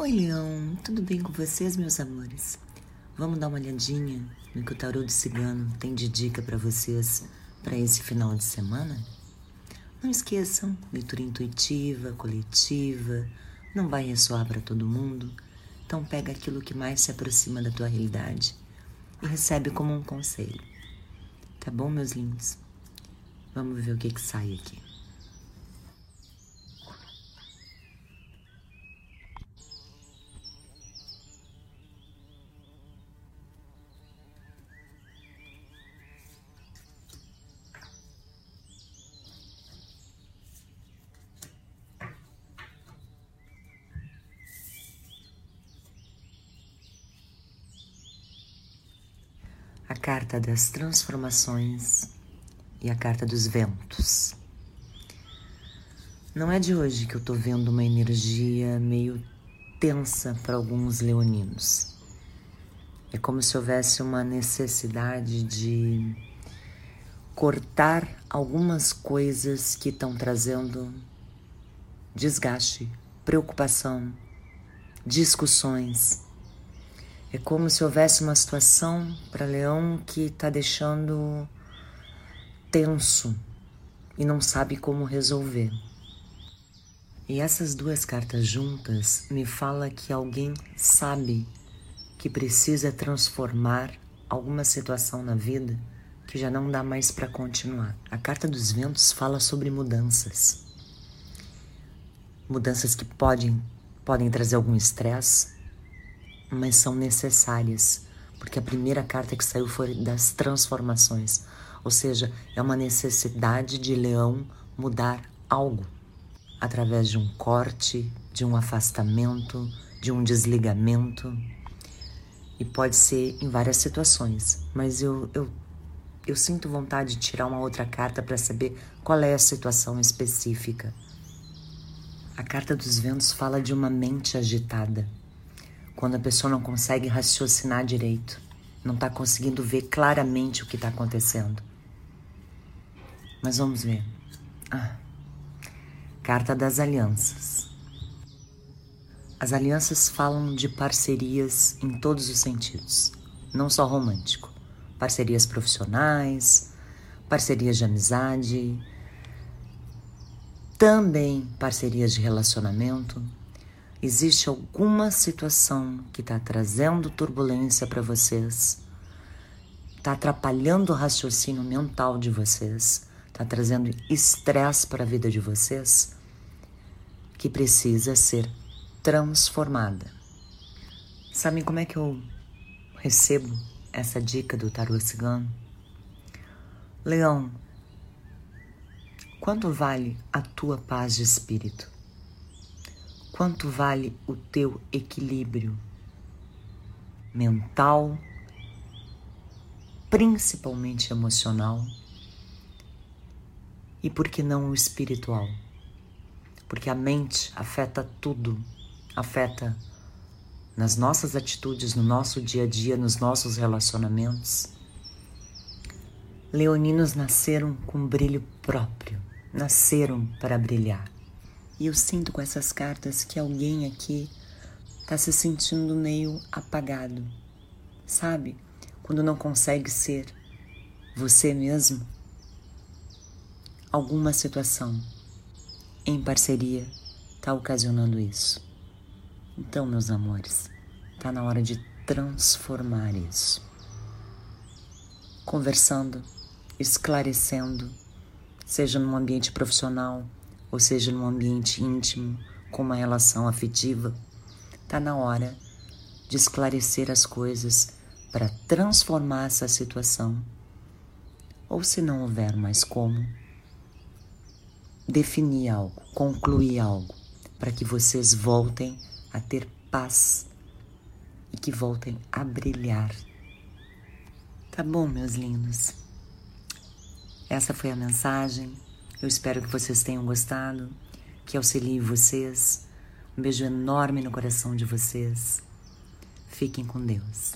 Oi, Leão, tudo bem com vocês, meus amores? Vamos dar uma olhadinha no que o tarô do cigano tem de dica para vocês para esse final de semana? Não esqueçam, leitura intuitiva, coletiva, não vai ressoar para todo mundo, então pega aquilo que mais se aproxima da tua realidade e recebe como um conselho. Tá bom, meus lindos? Vamos ver o que que sai aqui. A carta das transformações e a carta dos ventos. Não é de hoje que eu tô vendo uma energia meio tensa para alguns leoninos. É como se houvesse uma necessidade de cortar algumas coisas que estão trazendo desgaste, preocupação, discussões é como se houvesse uma situação para Leão que está deixando tenso e não sabe como resolver. E essas duas cartas juntas me fala que alguém sabe que precisa transformar alguma situação na vida que já não dá mais para continuar. A carta dos ventos fala sobre mudanças. Mudanças que podem podem trazer algum estresse, mas são necessárias, porque a primeira carta que saiu foi das transformações, ou seja, é uma necessidade de leão mudar algo através de um corte, de um afastamento, de um desligamento. E pode ser em várias situações, mas eu, eu, eu sinto vontade de tirar uma outra carta para saber qual é a situação específica. A carta dos ventos fala de uma mente agitada quando a pessoa não consegue raciocinar direito, não está conseguindo ver claramente o que está acontecendo. Mas vamos ver. Ah, carta das alianças. As alianças falam de parcerias em todos os sentidos, não só romântico. Parcerias profissionais, parcerias de amizade, também parcerias de relacionamento existe alguma situação que está trazendo turbulência para vocês, está atrapalhando o raciocínio mental de vocês, está trazendo estresse para a vida de vocês, que precisa ser transformada. Sabem como é que eu recebo essa dica do tarô cigano? Leão, quanto vale a tua paz de espírito? Quanto vale o teu equilíbrio mental, principalmente emocional, e por que não o espiritual? Porque a mente afeta tudo, afeta nas nossas atitudes, no nosso dia a dia, nos nossos relacionamentos. Leoninos nasceram com brilho próprio, nasceram para brilhar. E eu sinto com essas cartas que alguém aqui está se sentindo meio apagado, sabe? Quando não consegue ser você mesmo. Alguma situação em parceria está ocasionando isso. Então, meus amores, está na hora de transformar isso. Conversando, esclarecendo, seja num ambiente profissional, ou seja, num ambiente íntimo, com uma relação afetiva, está na hora de esclarecer as coisas para transformar essa situação. Ou se não houver mais como, definir algo, concluir algo, para que vocês voltem a ter paz e que voltem a brilhar. Tá bom, meus lindos? Essa foi a mensagem. Eu espero que vocês tenham gostado, que auxilie vocês. Um beijo enorme no coração de vocês. Fiquem com Deus.